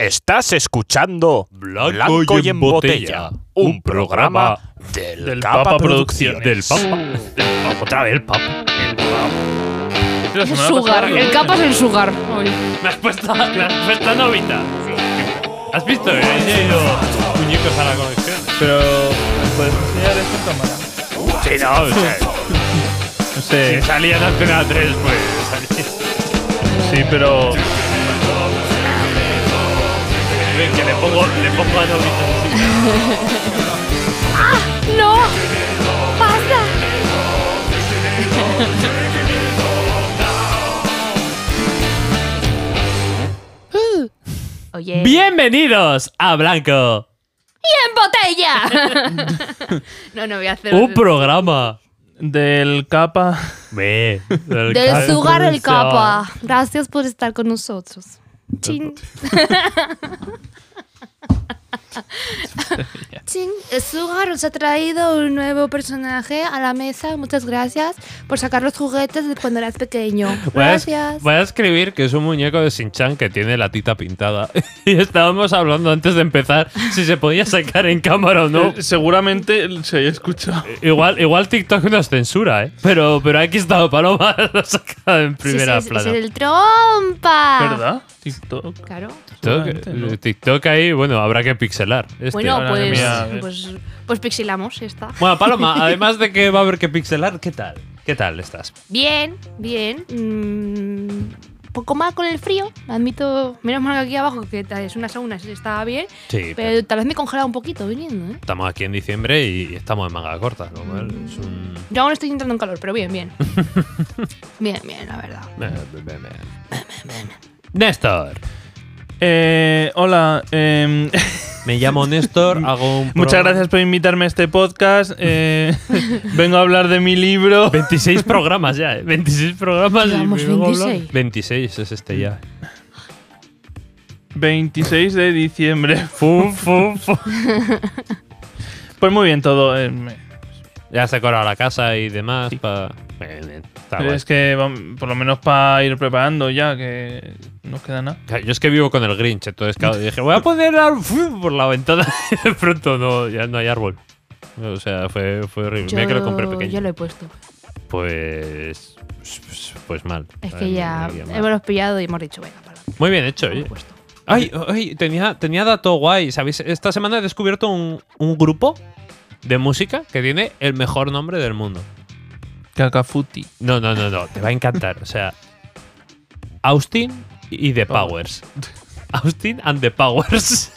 Estás escuchando Blanco y en Botella, un programa del, del Papa, Papa Producciones. Del Papa. Del Papa. Otra vez el Papa. La Es semana sugar. pasada- El capa es el sugar. hoy. Me has puesto, me has puesto novita. ¿Has visto? He añadido muñecos a la conexión. Pero puedes enseñar esto en cámara. Sí, no, o sea, No sé. si salía en Antena 3, pues salía. Sí, pero Ven, que le pongo, le pongo a novita. ¡No! ¡Basta! Oye. Bienvenidos a Blanco. ¡Y en botella! no, no voy a hacer. Un programa. del capa. Del Del sugar el capa. Gracias por estar con nosotros. Chin. Chin. El Sugar nos ha traído un nuevo personaje a la mesa. Muchas gracias por sacar los juguetes de cuando eras pequeño. Voy a, Gracias. voy a escribir que es un muñeco de Shin-Chan que tiene la tita pintada. y estábamos hablando antes de empezar si se podía sacar en cámara o no. Eh, Seguramente se haya escuchado. Igual, igual TikTok nos censura, ¿eh? Pero, pero aquí está Paloma lo ha sacado en Sí, primera sí, es- plana. Es el trompa. ¿Verdad? TikTok. Claro. TikTok, no. eh, TikTok ahí, bueno, habrá que pixelar. este. Bueno, pues, mía, pues, pues pixelamos, ya está. Bueno, Paloma, además de que va a haber que pixelar, ¿qué tal? ¿Qué tal estás? Bien, bien. mm, poco mal con el frío, admito. Menos mal que aquí abajo, que tal, es una sauna, está bien. Sí, Pero tal vez me he congelado un poquito viniendo, ¿eh? estamos aquí en diciembre y estamos en manga corta, lo cual es un... Yo aún estoy entrando en calor, pero bien, bien. bien, bien, la verdad. Néstor. Eh, hola. em, Me llamo Néstor, hago un muchas gracias por invitarme a este podcast. eh, vengo a hablar de mi libro. 26 programas ya, ¿eh? 26 programas. y Llevamos me vengo a hablar- 26. 26 es este ya. 26 de diciembre. Fum, fum, fum. Pues muy bien todo. eh, me- Ya se decorado la casa y demás. pa- Bien, bien, está guay. es que por lo menos para ir preparando ya, que no queda nada. Yo es que vivo con el Grinch, entonces claro, dije, voy a poner por la ventana y de pronto no, ya no hay árbol. O sea, fue, fue horrible. Mira que lo compré pequeño. ya lo he puesto. Pues, pues. Pues mal. Es que ya hemos pillado y hemos dicho, venga, para. Muy bien hecho, oye. Ay, ay, tenía, tenía dato guay. ¿Sabéis? Esta semana he descubierto un, un grupo de música que tiene el mejor nombre del mundo. Cacafuti. No, no, no, no. Te va a encantar. O sea, Austin y The Oh. Powers. Austin and The Powers.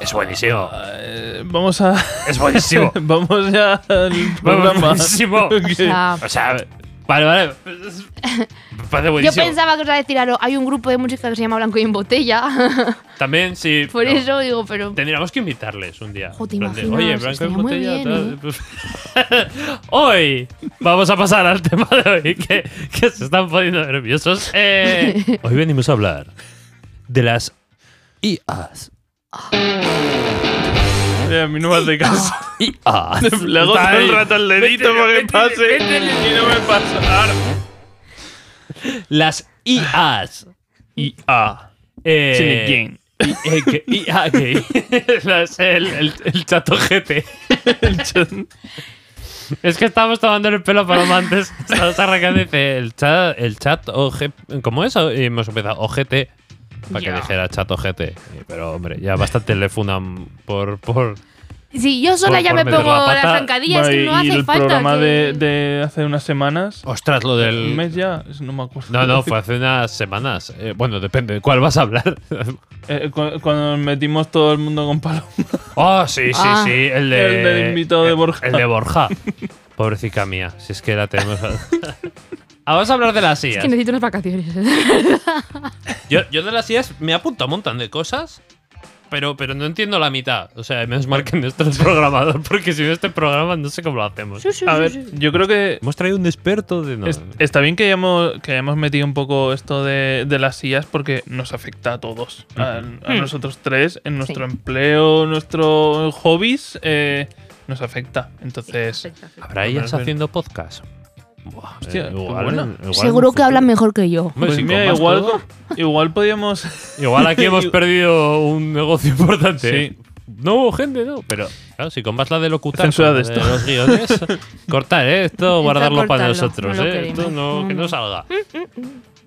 es buenísimo. Eh, vamos a. Es buenísimo. vamos ya al programa. buenísimo. O sea, vale, vale. Me parece yo pensaba que os iba a decir algo. Hay un grupo de música que se llama Blanco y en Botella. También, sí. Por eso digo, pero. Tendríamos que invitarles un día. Jo, ¿te En plan de, imaginas? Oye, Blanco Estaría en botella. bien, tal". hoy vamos a pasar al tema de hoy, que, que se están poniendo nerviosos. Eh, hoy venimos a hablar de las IAs. Eh, a mí no me hace caso. IAs. Le hago todo el rato el dedito para que pase y no me pasa. Las IAs. Y A. Eh, IA gay. Las- el, el, el chato GT. Es que estábamos tomando el pelo para antes. Estábamos arrancando y dice el chat, el chat OG, ¿cómo es? Y hemos empezado OGT para que dijera chat OGT. Y- Pero hombre, ya bastante le fundan por. por Si yo sola Por- ya por me pongo la la, pata. zancadilla, es que no y hace el falta. programa que- de, de hace unas semanas. ostras, lo ¿Un del. mes ya? No me acuerdo. No, no, fue hace unas semanas. Eh, bueno, depende de cuál vas a hablar. Eh, cu- cuando nos metimos todo el mundo con paloma. Oh, sí, sí, Ah. sí. El, de, El del invitado de Borja. El de Borja. Pobrecita mía, si es que la tenemos. Ah, Vamos a hablar de las Es IAs. que necesito unas vacaciones. Yo, yo de las IAs me apunto a un montón de cosas, pero, pero no entiendo la mitad. O sea, menos mal que Néstor es programador, porque si no este programa no sé cómo lo hacemos. Sí, sí, A sí, ver, sí. yo creo que Hemos traído un experto de... No, es- está bien que hayamos, que hayamos metido un poco esto de, de las sillas porque nos afecta a todos. A, a Hmm. nosotros tres, en nuestro Sí. empleo, nuestros hobbies, eh, nos afecta. Entonces, ¿Habrá IAs haciendo podcast? Buah, Hostia, eh, igual, igual Seguro que hablan mejor que yo. Pues mira, igual, igual podíamos. Igual aquí hemos perdido un negocio importante. Sí. No, gente, no. Pero claro, si con más la de locutar Censura de esto. los guiones, cortar ¿eh? esto, guardarlo para nosotros. no ¿eh? Esto no, que no no. salga.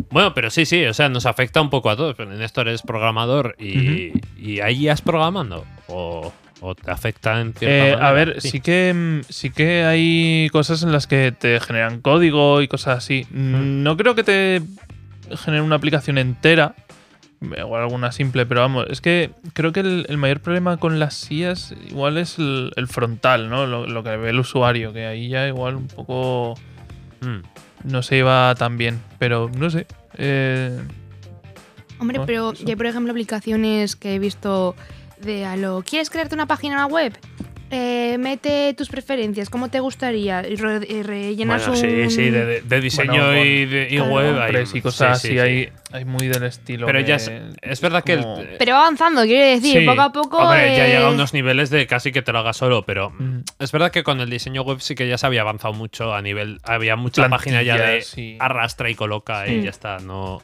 Bueno, pero sí, sí, o sea, nos afecta un poco a todos. Pero Néstor es programador y, y ahí has programando. O, o te afecta en cierta Eh, manera. a ver, sí. que mm, sí que hay cosas en las que te generan código y cosas así. Mm, No creo que te genere una aplicación entera. O alguna simple, pero vamos, es que creo que el, el mayor problema con las SIAs igual es el, el frontal, ¿no? Lo, lo que ve el usuario, que ahí ya igual un poco Mm. no se iba tan bien, pero no sé. Eh, Hombre, No, pero eso. yo hay, por ejemplo, aplicaciones que he visto de a lo. ¿Quieres crearte una página web? Eh, mete tus preferencias, ¿cómo te gustaría? Y, re- rellenas Bueno, sí, un- sí, de, de- de diseño Bueno, y, de, y Claro. web. hay- y cosas sí, así, sí, sí. Hay, hay muy del estilo. Pero ya es, es verdad que. el- Pero va avanzando, quiero decir, Sí. poco a poco. Hombre, ya eh, llega a unos niveles de casi que te lo hagas solo, pero Mm. es verdad que con el diseño web sí que ya se había avanzado mucho a nivel. Había mucha página ya de arrastra y coloca y ya está. No,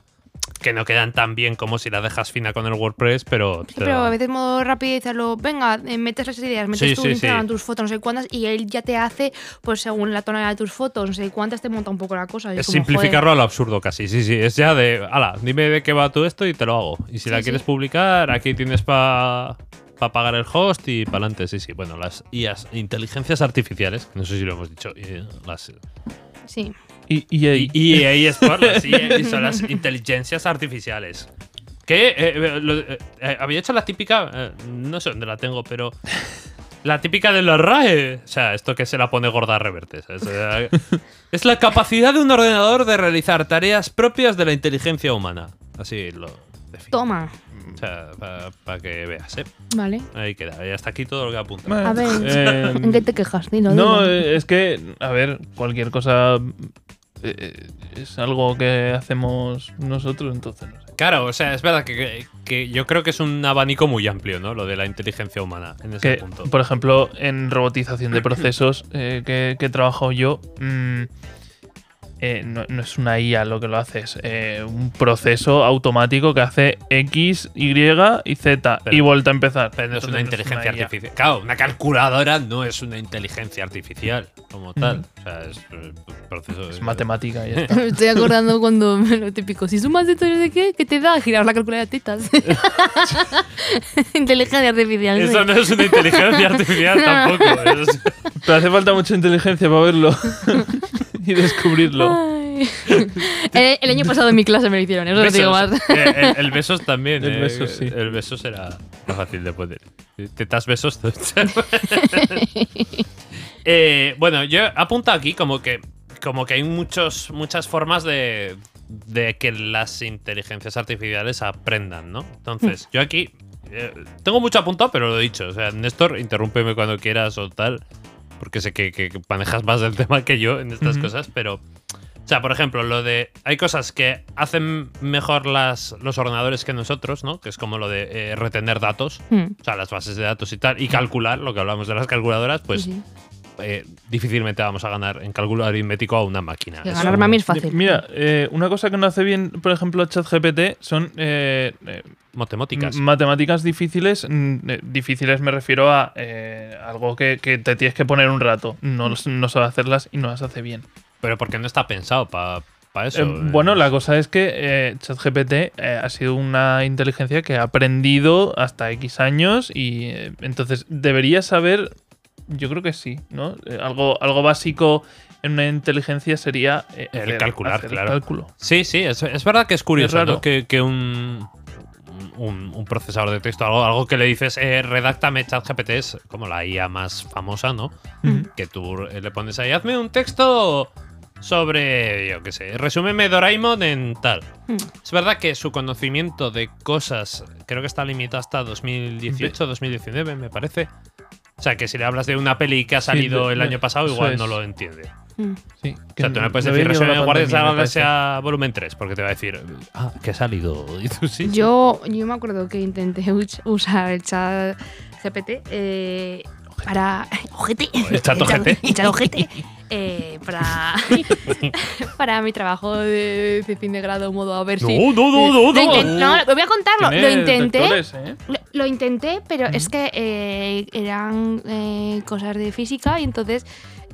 que no quedan tan bien como si la dejas fina con el WordPress, pero. Sí, pero da- a veces modo rápido hacerlo, venga, eh, metes las ideas, metes Sí, tu sí, Instagram, tus fotos, no sé cuántas, y él ya te hace, pues según la tonalidad de tus fotos, no sé cuántas, te monta un poco la cosa. Es como, simplificarlo a lo absurdo casi, sí, sí. Es ya de, ala, dime de qué va todo esto y te lo hago. Y si la quieres publicar, aquí tienes para pagar el host y para adelante, sí, sí. Bueno, las IAS, inteligencias artificiales, no sé si lo hemos dicho, las. Sí. Y, y ahí- Y, y ahí es por las IA, y son las inteligencias artificiales. Que eh, eh, lo- eh, eh, había hecho la típica, eh, no sé dónde la tengo, pero la típica de la RAE. O sea, esto que se la pone gorda a reverte. ¿sabes? Eh, es la capacidad de un ordenador de realizar tareas propias de la inteligencia humana. Así lo define. Toma. O sea, para que veas, ¿eh? Vale. Ahí queda. Y hasta aquí todo lo que apunta. A ver, eh, ¿en qué te quejas? Dilo, No, dilo. eh, es que, a ver, cualquier cosa eh, es algo que hacemos nosotros, entonces no sé. Claro, o sea, es verdad que, que- yo creo que es un abanico muy amplio, ¿no? Lo de la inteligencia humana en ese Que, punto. por ejemplo, en robotización de procesos eh, que, que he trabajado yo, mm, eh, no, no es una IA lo que lo hace, es un proceso automático que hace X, Y y Z Pero- y vuelta a empezar. Pero no es Entonces una inteligencia IA. artificial. Claro, una calculadora no es una inteligencia artificial como tal. O sea, es eh, un proceso. Es matemática, ya está. Me estoy acordando cuando lo típico, si sumas esto no sé qué, ¿qué te da? Girar la calculadora de tetas. Inteligencia artificial. sí. Eso no es una inteligencia artificial tampoco. es- Pero hace falta mucha inteligencia para verlo y descubrirlo. Ay. el, el año pasado en mi clase me lo hicieron, eso no te digo Besos. más. Eh, el, el besos también. El eh, besos, sí. El besos era más fácil de poner. Tetas besos. Eh, bueno, yo apunto aquí como que, como que hay muchos, muchas formas de, de que las inteligencias artificiales aprendan, ¿no? Entonces, yo aquí eh, tengo mucho apuntado, pero lo he dicho. O sea, Néstor, interrúmpeme cuando quieras o tal, porque sé que, que manejas más del tema que yo en estas cosas, pero... O sea, por ejemplo, lo de. Hay cosas que hacen mejor las, los ordenadores que nosotros, ¿no? Que es como lo de eh, retener datos, Hmm, o sea, las bases de datos y tal, y calcular, lo que hablamos de las calculadoras, pues sí, eh, difícilmente vamos a ganar en cálculo aritmético a una máquina. Eso- ganar mami es fácil. Mira, eh, una cosa que no hace bien, por ejemplo, ChatGPT son eh, eh, Matemáticas. matemáticas difíciles. difíciles me refiero a eh, algo que, que te tienes que poner un rato. No, no sabe hacerlas y no las hace bien. Pero porque no está pensado para eso. Eh, eh. bueno, la cosa es que eh, ChatGPT eh, ha sido una inteligencia que ha aprendido hasta X años y entonces debería saber, yo creo que sí, ¿no? Algo, algo básico en una inteligencia sería El hacer- calcular, hacer el claro. cálculo. Sí, sí, es, es verdad que es curioso, Es raro. ¿no? Que, que un, un, un procesador de texto, algo, algo que le dices, eh, redáctame ChatGPT, es como la IA más famosa, ¿no? Que tú le pones ahí, hazme un texto sobre, yo qué sé, resúmeme Doraemon en tal. Hmm. Es verdad que su conocimiento de cosas creo que está limitado hasta 2018, 2019, me parece. O sea, que si le hablas de una peli que ha salido el año pasado, igual es. no lo entiende. Hmm. Sí, O sea, tú no le puedes decir resumen de Guardias de la. Galaxia volumen 3, porque te va a decir, ah, que ha salido. Y tú sí. Yo, yo me acuerdo que intenté us- usar el chat GPT eh, para. Ojete. El chat ojete. El chat ojete. Eh, para, para mi trabajo de, de fin de grado modo a ver si... No, no, no, no, voy a contarlo. Lo intenté. ¿eh? Lo, lo intenté, pero es que eh, eran eh, cosas de física y entonces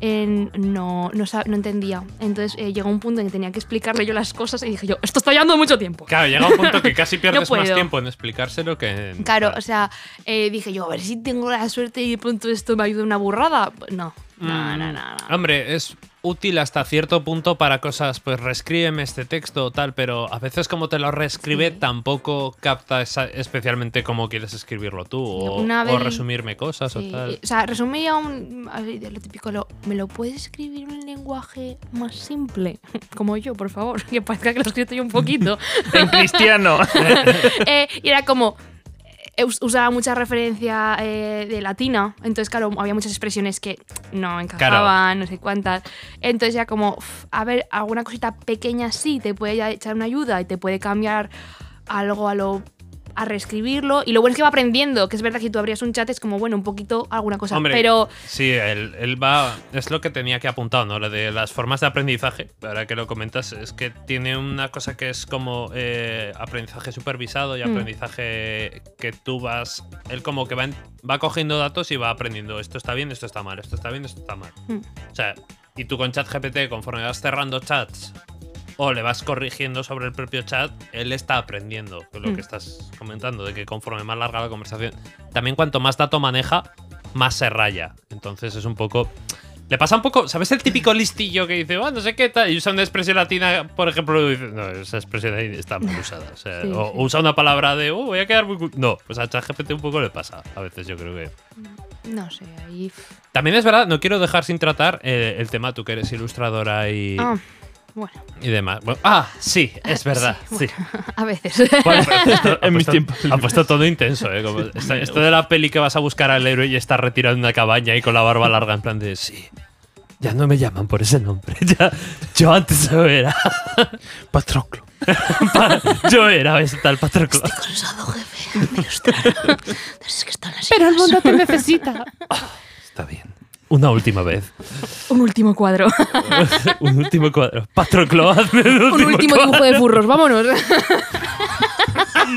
eh, no, no, no entendía. Entonces eh, llegó un punto en que tenía que explicarle yo las cosas y dije yo, esto está llevando mucho tiempo. Claro, llega un punto que casi pierdes más tiempo en explicárselo que en. Claro, o sea, eh, dije yo, a ver si tengo la suerte y de pronto esto me ayuda una burrada. No, no, no, no. no. Hombre, es útil hasta cierto punto para cosas, pues reescríbeme este texto o tal, pero a veces como te lo reescribe Sí. tampoco capta esa- especialmente cómo quieres escribirlo tú o, resumirme cosas Sí, o tal. O sea, resumía un, así de lo típico, lo, ¿me lo puedes escribir en un lenguaje más simple? Como yo, por favor, que parezca que lo he escrito yo un poquito. En cristiano. Eh, y era como, usaba mucha referencia eh, de latina, entonces claro, había muchas expresiones que no encajaban, no sé cuántas. Entonces ya como, uf, a ver, alguna cosita pequeña sí te puede ya echar una ayuda y te puede cambiar algo a lo a reescribirlo y lo bueno es que va aprendiendo que es verdad que si tú abrías un chat es como bueno un poquito alguna cosa Hombre, pero sí, él, él va. Es lo que tenía que apuntar, ¿no? Lo de las formas de aprendizaje. Ahora que lo comentas, es que tiene una cosa que es como eh, aprendizaje supervisado y Mm. aprendizaje que tú vas. Él como que va, en- va cogiendo datos y va aprendiendo esto está bien, esto está mal, esto está bien, esto está mal. Mm. O sea, y tú con ChatGPT, conforme vas cerrando chats o le vas corrigiendo sobre el propio chat, él está aprendiendo lo Mm. que estás comentando, de que conforme más larga la conversación, también cuanto más dato maneja, más se raya. Entonces es un poco... Le pasa un poco, ¿sabes el típico listillo que dice, "Ah, no sé qué tal? Y usa una expresión latina, por ejemplo, dice, no, esa expresión ahí está mal usada. O, sea, Sí, o sí. usa una palabra de, oh, voy a quedar muy... cu-". No, pues a ChatGPT un poco le pasa. A veces yo creo que... no sé ahí También es verdad, no quiero dejar sin tratar eh, el tema, tú que eres ilustradora y, ah, bueno y demás. Bueno, ah, sí, es verdad, sí. a veces Bueno, pero ha puesto- En ha mis puesto- tiempos Ha puesto todo intenso, ¿eh? Como esta- esto de la peli que vas a buscar al héroe y está retirado en una cabaña y con la barba larga, en plan de sí. Ya no me llaman por ese nombre. Ya, yo antes yo era. Patroclo. yo era ese tal Patroclo. cansado jefe están las el mundo te necesita. está bien. Una última vez. un último cuadro un último cuadro. Patroclo, hazme un último, un último cuadro. dibujo de furros vámonos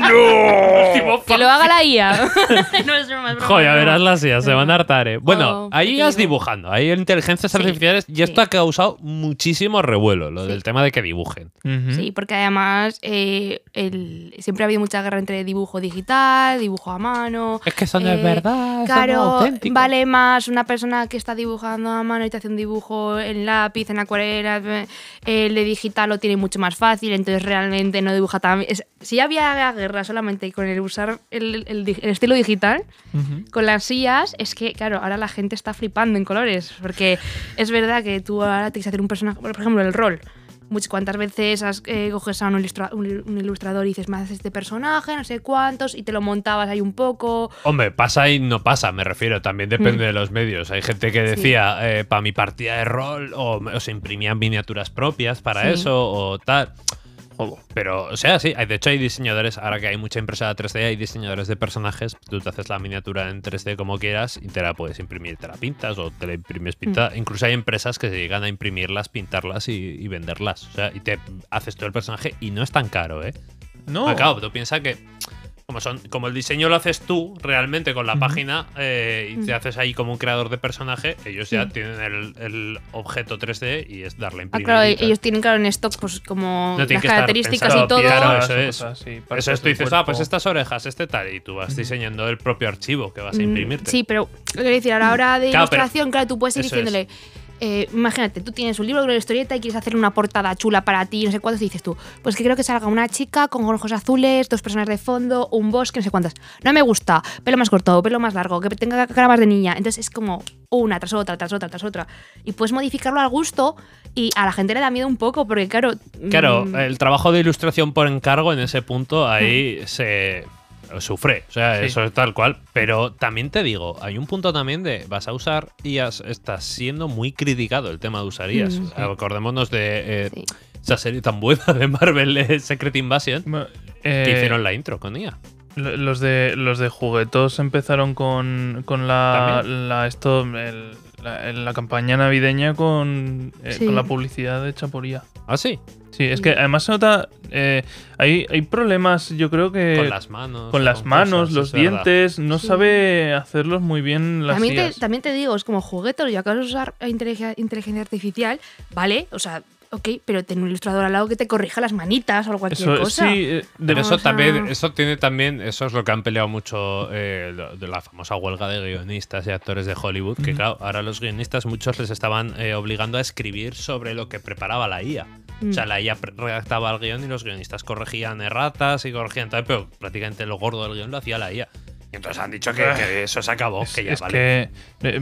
Último que lo haga la IA no es broma, es broma, Joder, verás las IAS, se van a hartar, eh. Bueno, Oh, ahí ¿qué te ibas digo? dibujando, hay inteligencias Sí, artificiales y esto sí. ha causado muchísimo revuelo, lo Sí. del tema de que dibujen. Sí, porque además eh, el- siempre ha habido mucha guerra entre dibujo digital, dibujo a mano. Es que eso no es Eh, verdad, eso no es Claro, auténtico. vale más una persona que está dibujando a mano y te hace un dibujo en lápiz, en acuarela. eh, El de digital lo tiene mucho más fácil, entonces realmente no dibuja tan bien. Si ya había guerra solamente con el usar el, el el estilo digital, Ujú. con las sillas, es que, claro, ahora la gente está flipando en colores. Porque es verdad que tú ahora tienes que hacer un personaje, por ejemplo, el rol. Muchas cuantas veces has, eh, coges a un, ilustra- un- un ilustrador y dices, me haces este personaje, no sé cuántos, y te lo montabas ahí un poco. Hombre, pasa y no pasa, me refiero, también depende Mm. de los medios. Hay gente que decía, para mi partida de rol, o, o se imprimían miniaturas propias para Sí. eso, o tal. Pero, o sea, sí, hay, de hecho hay diseñadores, ahora que hay mucha impresora 3D, hay diseñadores de personajes, tú te haces la miniatura en 3D como quieras y te la puedes imprimir, te la pintas o te la imprimes pintada. Incluso hay empresas que se llegan a imprimirlas, pintarlas y, y venderlas. O sea, y te haces todo el personaje y no es tan caro, ¿eh? No. Claro, tú piensas que como son como el diseño lo haces tú realmente con la página eh, y te haces ahí como un creador de personaje, ellos ya tienen el, el objeto 3D y es darle a Ah, imprimir. claro, y ellos tienen claro en stock pues como No las características y todo. Claro, eso es. cosas Eso es, tú dices, ah, pues estas orejas, este tal, y tú vas diseñando el propio archivo que vas a imprimirte. Sí, pero quiero decir, a la hora de Claro, pero- ilustración, claro, tú puedes ir es. Eh, imagínate, tú tienes un libro de una historieta y quieres hacer una portada chula para ti, no sé cuántos, y dices tú, pues que creo que salga una chica con ojos azules, dos personas de fondo, un bosque, no sé cuántas. No me gusta, pelo más corto, pelo más largo, que tenga cara más de niña. Entonces es como una tras otra, tras otra, tras otra. Y puedes modificarlo al gusto y a la gente le da miedo un poco, porque claro. Claro, mm, el trabajo de ilustración por encargo en ese punto ahí se sufre, o sea, Sí. eso es tal cual. Pero también te digo, hay un punto también de vas a usar IAS, está siendo muy criticado el tema de usar IAS. Mm. Acordémonos de eh, Sí. esa serie tan buena de Marvel, eh, Secret Invasion, Ma- que eh, hicieron la intro con IA. lo- Los de, los de juguetos empezaron con, con la, esto, el- la, en la campaña navideña con, eh, Sí. con la publicidad de Chaporía. ¿Ah, sí? Sí, es que además se nota. eh, hay, hay problemas, yo creo que. con las manos. con las manos, cosas, los verdad. dientes, no Sí. sabe hacerlos muy bien las También te, también te digo, es como juguetes, ya que vas a usar inteligencia, inteligencia artificial, ¿vale? O sea, ok, pero ten un ilustrador al lado que te corrija las manitas o cualquier Eso, cosa. sí, eh, de- Pero eso también, eso tiene también, eso es lo que han peleado mucho eh, de la famosa huelga de guionistas y actores de Hollywood, que claro, ahora los guionistas muchos les estaban eh, obligando a escribir sobre lo que preparaba la IA. O sea, Mm. la IA redactaba el guion y los guionistas corregían erratas y corregían tal, pero prácticamente lo gordo del guion lo hacía la IA. Y entonces han dicho que, que eso se acabó, es, que ya es vale. que eh,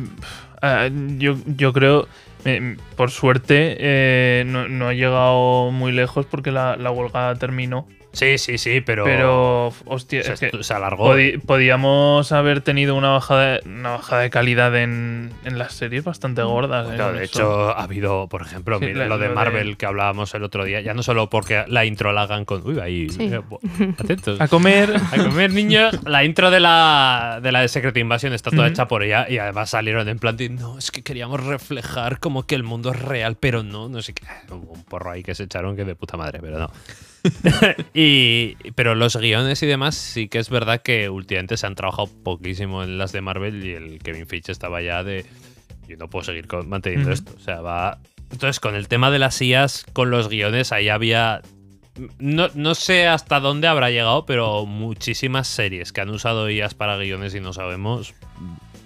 ah, yo, yo creo, eh, por suerte, eh, no, ha llegado muy lejos porque la, la huelga terminó. Sí, sí, sí, pero, Pero, hostia, se, es que se alargó. podi- podíamos haber tenido una bajada, una bajada de calidad en, en las series bastante gordas. eh, Claro, de eso. hecho, ha habido, por ejemplo, Sí, mira, la- lo de lo de- Marvel que hablábamos el otro día, ya no solo porque la intro la hagan con. Uy, ahí. Sí. eh, atentos. A comer. A comer, niños. La intro de la, de la de Secret Invasion está toda hecha por ella y además salieron en plan de, no, es que queríamos reflejar como que el mundo es real, pero no, no sé qué. Hubo Un porro ahí que se echaron que de puta madre, pero no. y, pero los guiones y demás sí que es verdad que últimamente se han trabajado poquísimo en las de Marvel y el Kevin Feige estaba ya de, yo no puedo seguir manteniendo esto. O sea, va... Entonces, con el tema de las IAs, con los guiones, ahí había no, no sé hasta dónde habrá llegado, pero muchísimas series que han usado IAs para guiones y no sabemos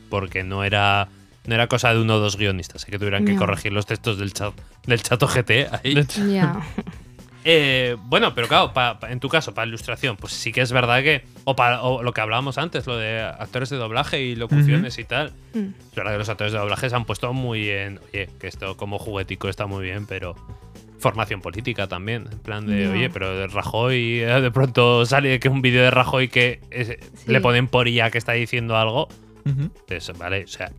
porque no era no era cosa de uno o dos guionistas, eh, que tuvieran que corregir los textos del chat del chato GT ahí. Eh, bueno, pero claro, pa- pa- en tu caso, para ilustración, pues sí que es verdad que. O, para, o lo que hablábamos antes, lo de actores de doblaje y locuciones y tal. Mm. Es verdad que los actores de doblaje se han puesto muy en. Oye, que esto como juguetico está muy bien, pero. Formación política también. En plan de, oye, pero de Rajoy, eh, de pronto sale que un vídeo de Rajoy que es- Sí. le ponen por IA que está diciendo algo. ujú. Pues, vale, o sea.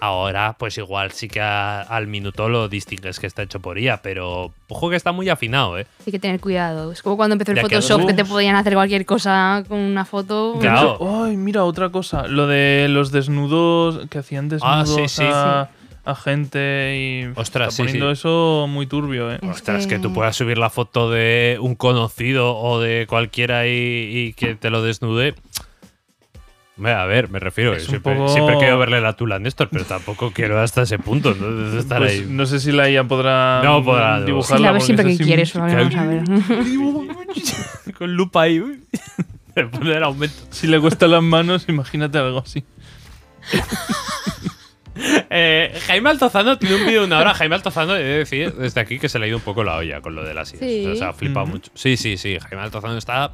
Ahora, pues igual sí que a- al minuto lo distingues que está hecho por IA, pero ojo que está muy afinado, ¿eh? Hay que tener cuidado. Es como cuando empezó el Ya Photoshop, que te podían hacer cualquier cosa con una foto. Claro. Ay, mira, otra cosa. Lo de los desnudos, que hacían Ah, desnudos sí, sí. a, a gente y. Ostras, está sí, poniendo sí. eso muy turbio, ¿eh? Es Ostras, que que- tú puedas subir la foto de un conocido o de cualquiera y, y que te lo desnude. A ver, me refiero. Es siempre, poco- siempre quiero verle la tula a Néstor, pero tampoco quiero hasta ese punto. ¿no? De estar Pues ahí. no sé si la IA podrá No podrá, no. Sí, dibujarla. la siempre que eso sí- quieres. Vamos a ver. Con lupa ahí. el aumento. Si le cuestan las manos, imagínate algo así. Eh, Jaime Altozano tiene un vídeo de una hora. Jaime Altozano, he de decir desde aquí que se le ha ido un poco la olla con lo de las ideas. Sí. O sea, ha flipado Ujú. mucho. Sí, sí, sí. Jaime Altozano está.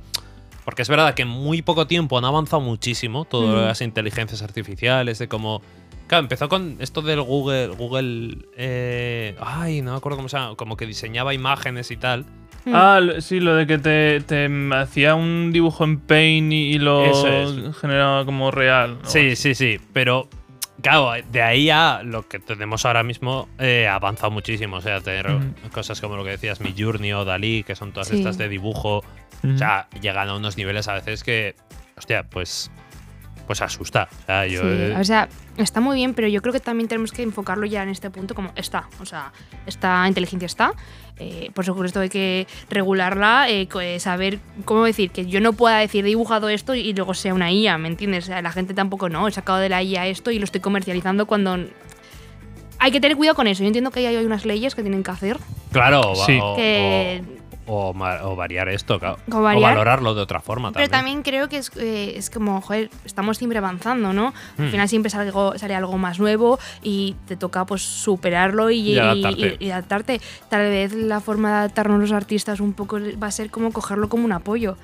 Porque es verdad que en muy poco tiempo han avanzado muchísimo todas Mm. las inteligencias artificiales, de cómo. Claro, empezó con esto del Google. Google. eh, ay, no me acuerdo cómo se llama. Como que diseñaba imágenes y tal. Mm. Ah, sí, lo de que te, te hacía un dibujo en Paint y, y lo es. generaba como real. ¿no? Sí, sí, sí. Pero. Claro, de ahí a lo que tenemos ahora mismo eh, ha avanzado muchísimo. O sea, tener cosas como lo que decías, Mi Journey o Dalí, que son todas Sí. estas de dibujo. Ujú. O sea, llegan a unos niveles a veces que, hostia, pues, pues asusta. O sea, yo, Sí, eh, o sea, está muy bien, pero yo creo que también tenemos que enfocarlo ya en este punto como está. O sea, esta inteligencia está. eh, por supuesto hay que regularla, eh, eh, saber cómo decir que yo no pueda decir he dibujado esto y luego sea una IA, ¿me entiendes? O sea, la gente tampoco no, he sacado de la IA esto y lo estoy comercializando cuando... Hay que tener cuidado con eso. Yo entiendo que hay unas leyes que tienen que hacer. claro, Sí. o- Que- o- o o variar esto. O variar. valorarlo de otra forma Pero también. también creo que es, eh, es como, joder, estamos siempre avanzando, ¿no? Al Hmm. final siempre sale algo, sale algo más nuevo y te toca pues superarlo y, Y adaptarte. y- y adaptarte. Tal vez la forma de adaptarnos los artistas un poco va a ser como cogerlo como un apoyo.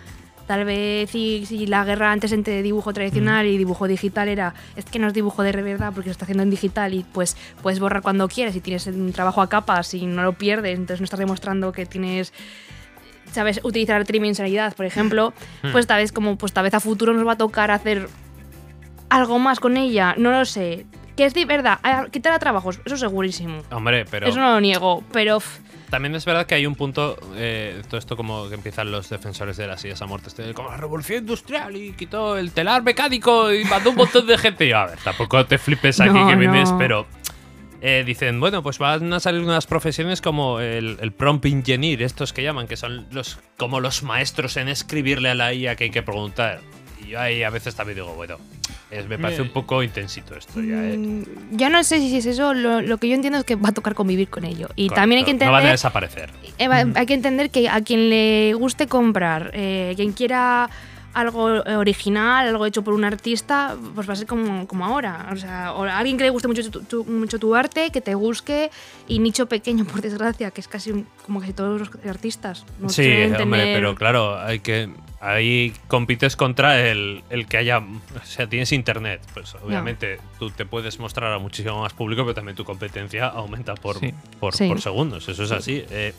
Tal vez si, si la guerra antes entre dibujo tradicional y dibujo digital era es que no es dibujo de verdad porque se está haciendo en digital y pues puedes borrar cuando quieras y tienes un trabajo a capas y no lo pierdes, entonces no estás demostrando que tienes sabes utilizar tridimensionalidad, por ejemplo, pues tal vez como pues tal vez a futuro nos va a tocar hacer algo más con ella, no lo sé. Que es de verdad, a- quitar a trabajos, eso segurísimo. Hombre, pero Eso no lo niego, pero también es verdad que hay un punto, eh, todo esto como que empiezan los defensores de las sillas a muerte, este, como la revolución industrial y quitó el telar mecánico y mandó un montón de gente. Y yo, a ver, tampoco te flipes aquí No, que vienes, no. pero eh, dicen, bueno, pues van a salir unas profesiones como el, el prompt engineer, estos que llaman, que son los como los maestros en escribirle a la IA que hay que preguntar. Y yo ahí a veces también digo, bueno, es- me parece un poco intensito esto ya, ¿eh? Mm, Ya no sé si es eso, lo, lo que yo entiendo es que va a tocar convivir con ello. Y también hay que Correcto, No van a entender desaparecer. Eh, va- Hay que entender que a quien le guste comprar, eh, quien quiera algo eh, original, algo hecho por un artista, pues va a ser como, como ahora. O sea, o alguien que le guste mucho tu, tu- mucho tu arte, que te busque, y nicho pequeño, por desgracia, que es casi como casi todos los artistas. No sí, hombre, tener- pero claro, hay que ahí compites contra el, el que haya, o sea, tienes internet, pues obviamente tú te puedes mostrar a muchísimo más público, pero también tu competencia aumenta por, Sí. por, Sí. por segundos, eso es así. eh,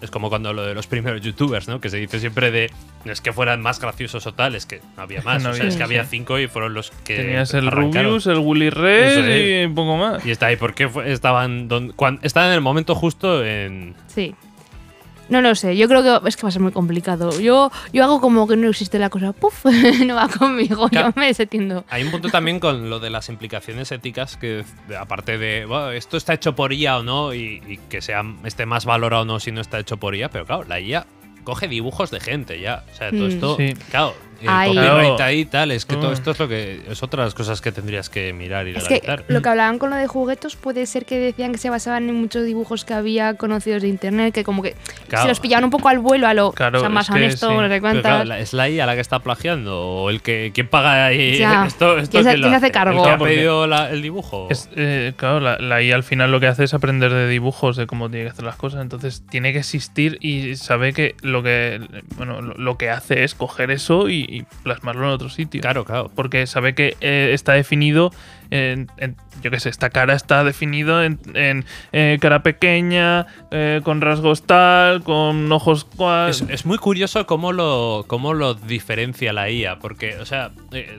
es como cuando lo de los primeros youtubers, ¿no? Que se dice siempre de no es que fueran más graciosos o tal, es que no había más, No o sea, había, es que había cinco y fueron los que Tenías el arrancaron. Rubius, el Willy Red es. y un poco más. Y está ahí, ¿por qué fue- estaban, don- cuan- estaban en el momento justo en, Sí. No lo sé, yo creo que es que va a ser muy complicado. Yo, yo hago como que no existe la cosa, ¡puf! no va conmigo, Claro. yo me desentiendo. Hay un punto también con lo de las implicaciones éticas que, aparte de, bueno, esto está hecho por IA o no, y, y que sea, esté más valorado o no si no está hecho por IA, pero claro, la IA coge dibujos de gente ya. O sea, todo Mm. esto, Sí. claro, el copyright ahí y tal, es que todo Mm. esto es lo que es otra de las cosas que tendrías que mirar y Es que lo que hablaban con lo de juguetos puede ser que decían que se basaban en muchos dibujos que había conocidos de internet, que como que Claro. se los pillaban un poco al vuelo, a lo Claro, o sea, más honesto, sí. no sé cuántas. claro, la- ¿Es la IA la que está plagiando? ¿O el que quién paga ahí? Ya. Esto, esto ¿Quién se- quién hace ¿El cargo? que ha pedido la- el dibujo? Es, eh, claro, la, la IA al final lo que hace es aprender de dibujos, de cómo tiene que hacer las cosas. Entonces tiene que existir y sabe que lo que bueno lo, lo que hace es coger eso y, y plasmarlo en otro sitio. Claro, claro. Porque sabe que eh, está definido en, en- yo qué sé, esta cara está definido en, en, eh, cara pequeña, eh, con rasgos tal, con ojos cual. Es, es muy curioso cómo lo, cómo lo diferencia la IA, porque, o sea,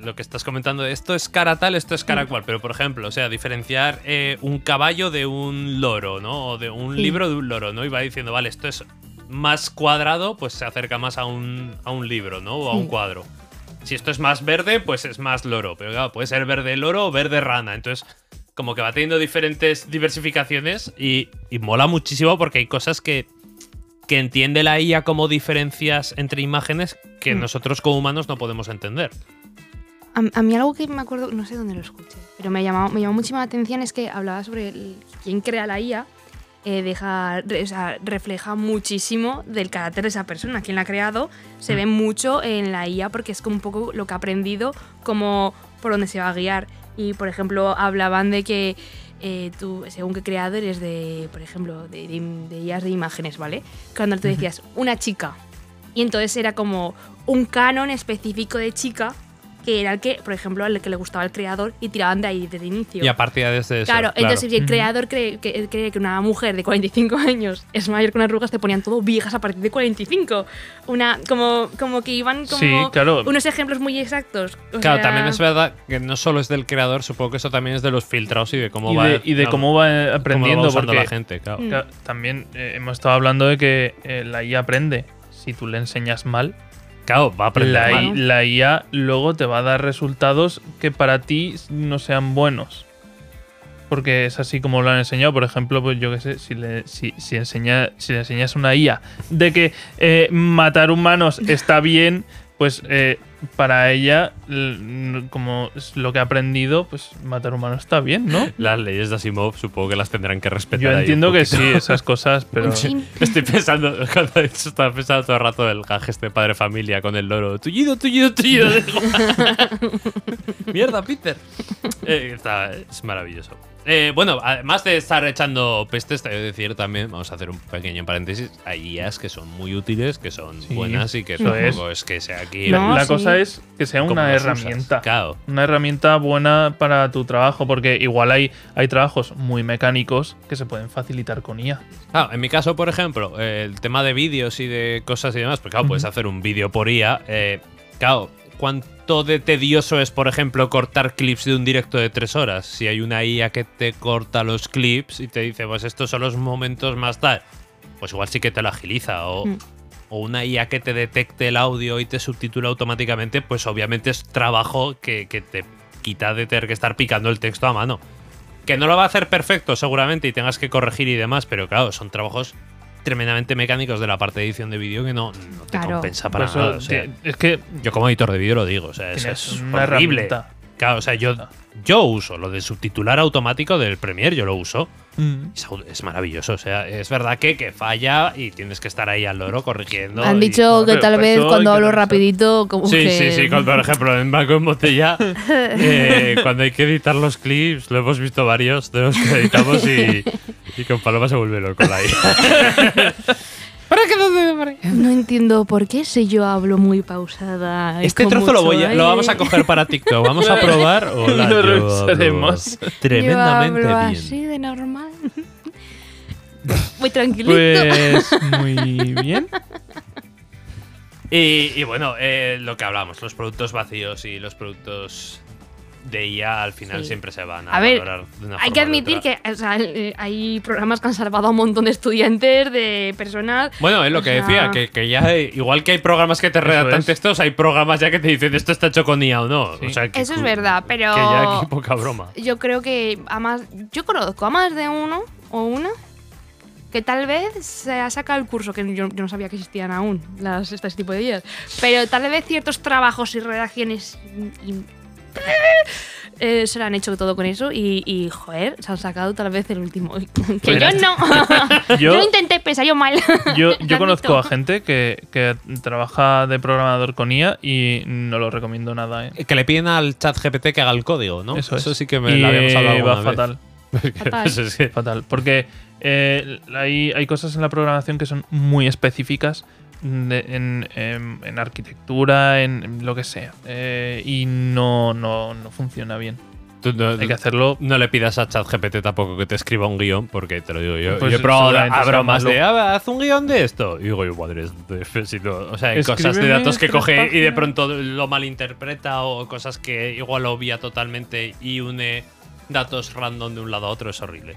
lo que estás comentando, esto es cara tal, esto es cara cual, pero por ejemplo, o sea, diferenciar un caballo de un loro, ¿no? O de un Sí. libro de un loro, ¿no? Y va diciendo, vale, esto es más cuadrado, pues se acerca más a un, a un libro, ¿no? O a un Sí. cuadro. Si esto es más verde, pues es más loro, pero claro, puede ser verde loro o verde rana, entonces como que va teniendo diferentes diversificaciones y, y mola muchísimo porque hay cosas que, que entiende la IA como diferencias entre imágenes que Mm. nosotros como humanos no podemos entender. A, a mí algo que me acuerdo, no sé dónde lo escuché, pero me llamó, me llamó muchísima atención es que hablaba sobre el- quién crea la IA, eh, deja, o sea, refleja muchísimo del carácter de esa persona. Quien la ha creado se ve mucho en la IA porque es como un poco lo que ha aprendido, como por dónde se va a guiar. Y, por ejemplo, hablaban de que eh, tú, según qué creador eres de, por ejemplo, de, de, de IAs de imágenes, ¿vale? Cuando tú decías una chica, y entonces era como un canon específico de chica que era el que, por ejemplo, al que le gustaba el creador y tiraban de ahí desde inicio. Y a partir de eso. Claro, entonces si el creador cree que, cree que una mujer de 45 años es mayor que unas arrugas, te ponían todo viejas a partir de 45. Una, como, como que iban como Sí, claro. unos ejemplos muy exactos. O Claro, sea, también es verdad que no solo es del creador, supongo que eso también es de los filtrados y de cómo y va. de, y de no, cómo va eh, cómo va aprendiendo. porque la gente, claro. Mm. Claro, También eh, hemos estado hablando de que eh, la IA aprende. Si tú le enseñas mal, Claro, va a aprender la, IA luego te va a dar resultados que para ti no sean buenos. Porque es así como lo han enseñado. Por ejemplo, pues yo qué sé, si le, si, si enseña, si le enseñas una IA de que eh, matar humanos está bien, pues eh, para ella, como es lo que ha aprendido, pues matar humanos está bien, ¿no? Las leyes de Asimov supongo que las tendrán que respetar. Yo entiendo que sí, esas cosas, pero... Estoy pensando, cuando he dicho, estaba pensando todo el rato del gaje este padre familia con el loro. Tullido, tullido, tullido. Mierda, Peter. Eh, está- es maravilloso. Eh, bueno, además de estar echando pestes, te voy a decir también, vamos a hacer un pequeño paréntesis, hay IAs que son muy útiles, que son Sí, buenas y que eso tampoco es que sea aquí No, la sí. cosa es que sea una herramienta. Claro. Una herramienta buena para tu trabajo, porque igual hay, hay trabajos muy mecánicos que se pueden facilitar con IA. Claro, en mi caso, por ejemplo, el tema de vídeos y de cosas y demás, pues claro, puedes hacer un vídeo por IA. eh, claro, ¿cuánto de tedioso es, por ejemplo, cortar clips de un directo de tres horas? Si hay una IA que te corta los clips y te dice, pues estos son los momentos más tal, pues igual sí que te lo agiliza. O, Mm. o una IA que te detecte el audio y te subtitula automáticamente, pues obviamente es trabajo que, que te quita de tener que estar picando el texto a mano. Que no lo va a hacer perfecto, seguramente, y tengas que corregir y demás, pero claro, son trabajos tremendamente mecánicos de la parte de edición de vídeo que no, no te Claro. compensa para eso, nada. o sea, ti- es que yo como editor de vídeo lo digo, o sea, es una horrible. herramienta. Claro, o sea, yo, yo uso lo de subtitular automático del Premiere, yo lo uso. Mm. Es, maravilloso, o sea, es verdad que, que falla y tienes que estar ahí al loro corrigiendo. Han y- dicho que pero tal vez cuando que hablo rapidito, como Sí, que. sí, sí, con- por ejemplo, en Banco en Botella, eh, cuando hay que editar los clips, lo hemos visto varios de los que editamos y, y con Paloma se vuelve loco la. ¿Para qué qué? No entiendo por qué si yo hablo muy pausada. Este trozo lo, mucho voy a- lo aire. vamos a coger para TikTok. Vamos a probar. Hola, Lo yo hablo revisaremos. Tremendamente yo hablo bien. así de normal. muy tranquilito. Pues muy bien. Y, y bueno, eh, lo que hablamos, los productos vacíos y los productos de IA al final Sí. siempre se van a, A ver, valorar de una Hay forma que admitir que o sea, hay programas que han salvado a un montón de estudiantes, de personas. Bueno, es lo que sea- decía, que, que ya hay- igual que hay programas que te redactan es. textos, hay programas ya que te dicen esto está hecho con IA o no. Sí. O sea, que, Eso es verdad, pero. Que ya aquí poca broma. Yo creo que a más. Yo conozco a más de uno o una que tal vez se ha sacado el curso, que yo, yo no sabía que existían aún las, este tipo de días, pero tal vez ciertos trabajos y redacciones eh, se lo han hecho todo con eso y, y, joder, se han sacado tal vez el último. Que Mira. yo no. yo, Yo- lo intenté, pensar yo mal. Yo, yo conozco a gente que, que trabaja de programador con IA y no lo recomiendo nada. ¿eh? Que le piden al chat GPT que haga el código, ¿no? Eso es. sí que me y lo habíamos hablado va alguna vez. fatal. Eso Fatal. Porque eh, hay, hay cosas en la programación que son muy específicas de- en, en- en arquitectura, en, en lo que sea. eh, y no, no, no funciona bien. Tú no, Hay que hacerlo. no le pidas a ChatGPT tampoco que te escriba un guion, porque te lo digo yo. Pues yo he probado a bromas de "Ah, haz un guion de esto. Y digo, yo, madre, si no- o sea, hay cosas de datos que coge y de páginas. pronto lo malinterpreta o cosas que igual lo obvia totalmente y une datos random de un lado a otro. Es horrible.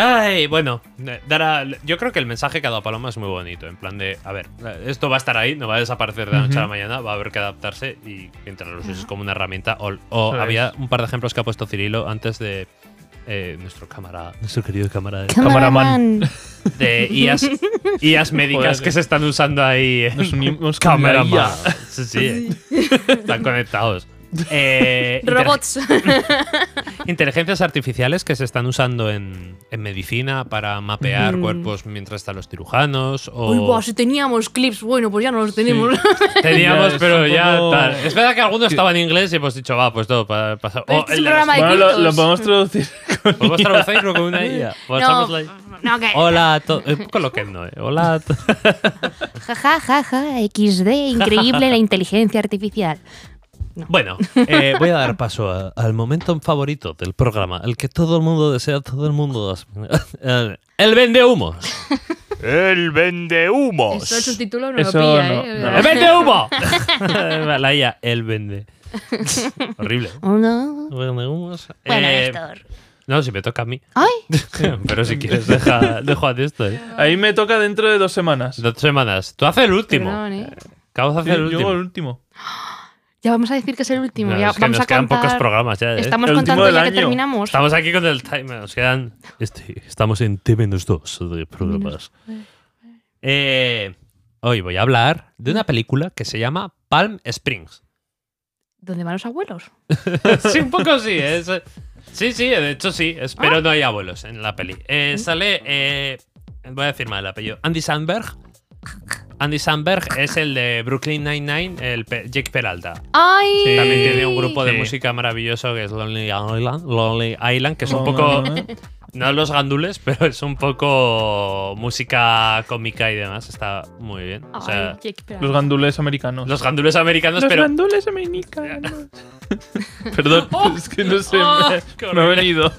Ay, bueno, eh, dará, yo creo que el mensaje que ha dado Paloma es muy bonito. En plan de, a ver, eh, esto va a estar ahí, no va a desaparecer de la noche a la mañana, va a haber que adaptarse y mientras lo uses como una herramienta. O, o Eso es. había un par de ejemplos que ha puesto Cirilo antes de eh, nuestro cámara, nuestro querido cámara de, Cameraman. de IAS, IAS médicas Joder. que se están usando ahí. eh, Nos unimos Cameraman. Sí, sí. Están conectados. Eh, Robots. Inteligencias artificiales que se están usando en, en medicina para mapear Mm. cuerpos mientras están los cirujanos. O Uy, buah, si teníamos clips, bueno, pues ya no los tenemos. teníamos, Ya, pero ya poco- tal. Es verdad que algunos estaban en inglés y hemos dicho, va, pues todo para pasar. Pero O este de Bueno, lo, lo podemos traducir. con ¿Podemos traducirlo con una IA? No, la- no, que. Hola a todos. Un poco lo que no, ¿eh? Hola a to- Ja, ja, ja, ja, XD, increíble la inteligencia artificial. Bueno, eh, voy a dar paso a- al momento favorito del programa, el que todo el mundo desea, todo el mundo. el- El vende humos. El vende Eso el humos. subtítulo no Eso lo pilla, no, ¿eh? no. ¡El vende humo! la IA, el vende. Horrible. Hola. Vende humos. Bueno, Eh, Néstor. No, si me toca a mí. ¡Ay! Pero si quieres, deja, dejo a esto. ¿eh? Ahí me toca dentro de dos semanas. Dos semanas. Tú haces el último. Perdón, ¿eh? Acabas de Sí, hacer el yo último. el último. Ya vamos a decir que es el último. No, ya es que vamos nos a quedan contar. pocos programas ya. ¿eh? Estamos El contando ya que terminamos. Estamos aquí con el timer. Nos quedan. este, estamos en T-2 de programas. Eh, hoy voy a hablar de una película que se llama Palm Springs. ¿Dónde van los abuelos? sí, un poco sí. es- sí, sí, de hecho sí. es- pero no hay abuelos en la peli. Eh, sale. eh, voy a decir mal el apellido. Andy Sandberg. Andy Sandberg es el de Brooklyn Nine-Nine, el Pe- Jake Peralta. ¡Ay! Sí. También tiene un grupo de Sí. música maravilloso que es Lonely Island, Lonely Island que es un Oh, poco. no, los gandules, pero es un poco música cómica y demás. Está muy bien. O sea, Ay. Los gandules americanos. los gandules americanos, Los pero. gandules americanos. Perdón, es que no sé. Oh, me, me ha venido.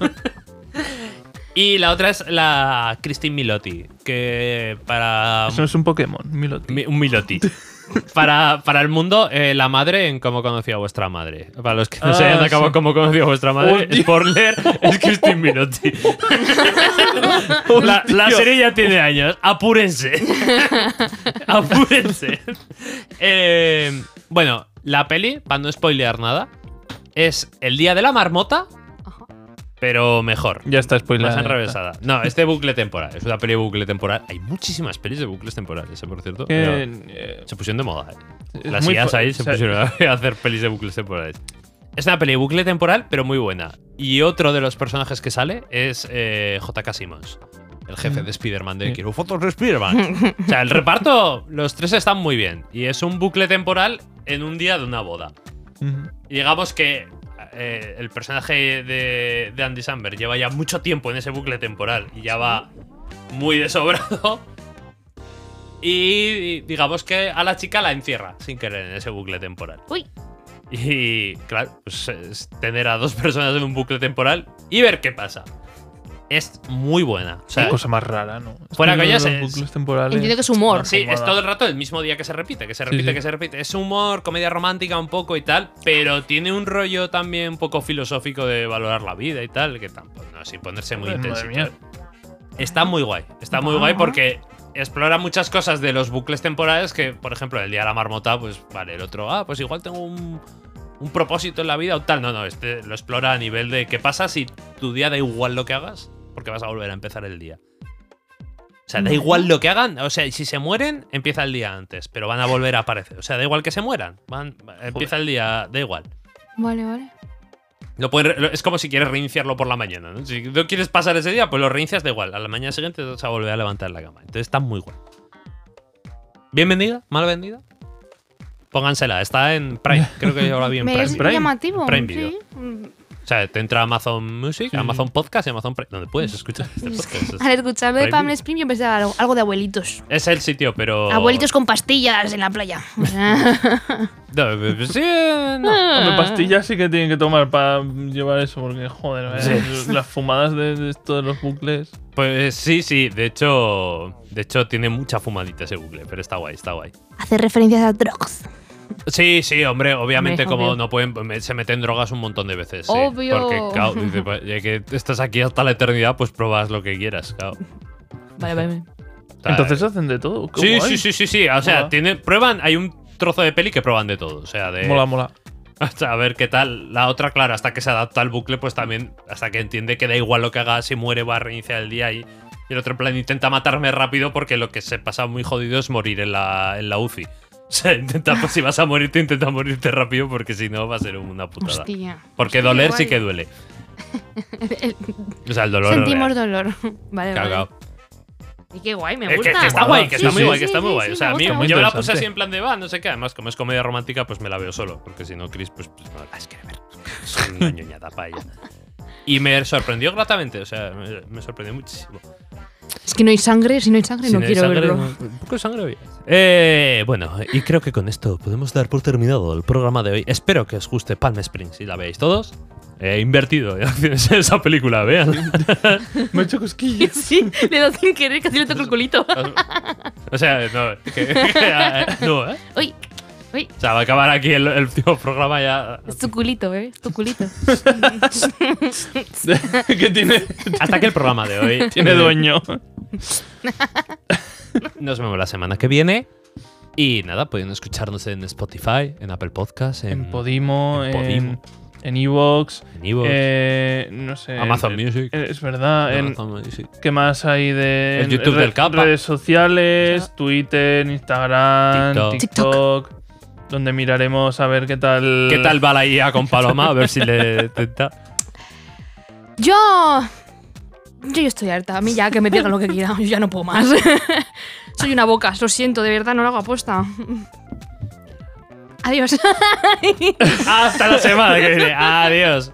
Y la otra es la Christine Milotti, que para. Eso es un Pokémon, Miloti. Mi- un Miloti. Para, para el mundo, eh, la madre en cómo conocí a vuestra madre. Para los que no se Ah, hayan acabado sí. cómo conocí a vuestra madre, Hostia. spoiler, es Christine Milotti. la, la serie ya tiene años. Apúrense. Apúrense. Eh, bueno, la peli, para no spoilear nada, es el día de la marmota. Pero mejor. Ya está spoilada. Más enrevesada. No, es de bucle temporal. Es una peli de bucle temporal. Hay muchísimas pelis de bucles temporales, ¿eh? por cierto. Que, eh, se pusieron de moda. ¿eh? Las fa- ahí se pusieron a hacer pelis de bucles temporales. Es una peli de bucle temporal, pero muy buena. Y otro de los personajes que sale es eh, J.K. Simmons, el jefe de Spider-Man de. Quiero fotos de Spider-Man. o sea, el reparto, los tres están muy bien. Y es un bucle temporal en un día de una boda. Y digamos que eh, el personaje de, de Andy Samberg lleva ya mucho tiempo en ese bucle temporal y ya va muy desobrado. Y digamos que a la chica la encierra sin querer en ese bucle temporal. Uy. Y claro, pues es tener a dos personas en un bucle temporal y ver qué pasa. Es muy buena. O sea, Qué cosa más rara, ¿no? Fuera de coñas, los es- bucles temporales. Entiendo que es humor. Sí, es todo el rato el mismo día que se repite, que se repite, sí. que se repite. Es humor, comedia romántica un poco y tal, pero tiene un rollo también un poco filosófico de valorar la vida y tal, que tampoco, no, sin ponerse muy intenso. Está muy guay, está muy Ah. guay porque explora muchas cosas de los bucles temporales que, por ejemplo, el día de la marmota, pues vale, el otro, ah, pues igual tengo un, un propósito en la vida o tal. No, no, este lo explora a nivel de qué pasa si tu día da igual lo que hagas, porque vas a volver a empezar el día. O sea, da igual lo que hagan. O sea, si se mueren, empieza el día antes, pero van a volver a aparecer. O sea, da igual que se mueran. Van, empieza el día, da igual. Vale, vale. Lo pueden re- es como si quieres reiniciarlo por la mañana. ¿no? Si no quieres pasar ese día, pues lo reinicias da igual. A la mañana siguiente te vas a volver a levantar la cama. Entonces está muy guay. ¿Bien vendida? ¿Mal vendida? Póngansela, está en Prime. Creo que yo la vi en Me Prime. es Video. llamativo. Prime Video. sí. O sea, te entra Amazon Music, Sí, Amazon Podcast y Amazon Prime. Donde puedes escuchar este Es podcast. Al escucharlo de Video. Spring yo pensaba algo, algo de abuelitos. Es el sitio, pero. Abuelitos con pastillas en la playa. No, pues sí, no. Hombre, pastillas sí que tienen que tomar para llevar eso, porque joder, eh, las fumadas de, de esto de los bucles. Pues sí, sí. De hecho, de hecho tiene mucha fumadita ese bucle, pero está guay, está guay. hace referencias a drugs. Sí, sí, hombre, obviamente Hombre, como obvio. no pueden me- se meten drogas un montón de veces. sí. Obvio. Porque claro, dice, pues, ya que estás aquí hasta la eternidad, pues pruebas lo que quieras, claro. Vale, vale. vale. O sea, Entonces hacen de todo. qué sí, guay. sí, sí, sí, sí. O sea, Mola. tienen, prueban, hay un trozo de peli que prueban de todo. O sea, de Mola, mola. hasta a ver qué tal. La otra, claro, hasta que se adapta al bucle, pues también, hasta que entiende que da igual lo que haga, si muere va a reiniciar el día y, y el otro en plan intenta matarme rápido porque lo que se pasa muy jodido es morir en la, en la UCI. O sea, intenta, pues si vas a morirte, intenta morirte rápido porque si no va a ser una putada. Hostia. Porque Hostia, doler sí que duele. O sea, el dolor. Sentimos dolor. Vale, Cagao. vale. Y qué guay, me Eh, gusta. que, que está guay, que Sí, está muy sí, guay, sí, que está muy guay. o sea, a mí yo me la puse así en plan de va, no sé qué. Además, como es comedia romántica, pues me la veo solo. Porque si no, Chris, pues, pues no la es que ver. Es una ñoñada para ella. Y me sorprendió gratamente, o sea, me, me sorprendió muchísimo. Es que no hay sangre, si no hay sangre Si no hay quiero sangre, verlo. no- Un poco de sangre había. Eh, bueno, y creo que con esto podemos dar por terminado el programa de hoy. Espero que os guste Palm Springs y la veáis todos. He invertido en acciones en esa película, vean. Me he hecho cosquillas. Sí, le dado sin querer, casi le toco el culito. O sea, no, que- no, ¿eh? Uy, uy, O sea, va a acabar aquí el, el último programa ya. es tu culito, ¿eh? Es tu culito. que tiene, Hasta que el programa de hoy. tiene dueño. Nos vemos la semana que viene. Y nada, pueden escucharnos en Spotify, en Apple Podcasts, en, En Podimo, en Podimo. en Evox, en Evox, eh, no sé. Amazon en- Music. eh, Es verdad. en- Amazon Music. ¿Qué más hay de El YouTube re- del Capa. redes sociales, Twitter, Instagram, TikTok. TikTok, donde miraremos a ver qué tal. ¿Qué tal va la IA con Paloma? A ver si le tenta. Yo. Yo ya estoy harta. A mí ya que me digan lo que quieran. Yo ya no puedo más. Soy una boca, lo siento, de verdad, no lo hago aposta. Adiós. Hasta la semana que viene. Adiós.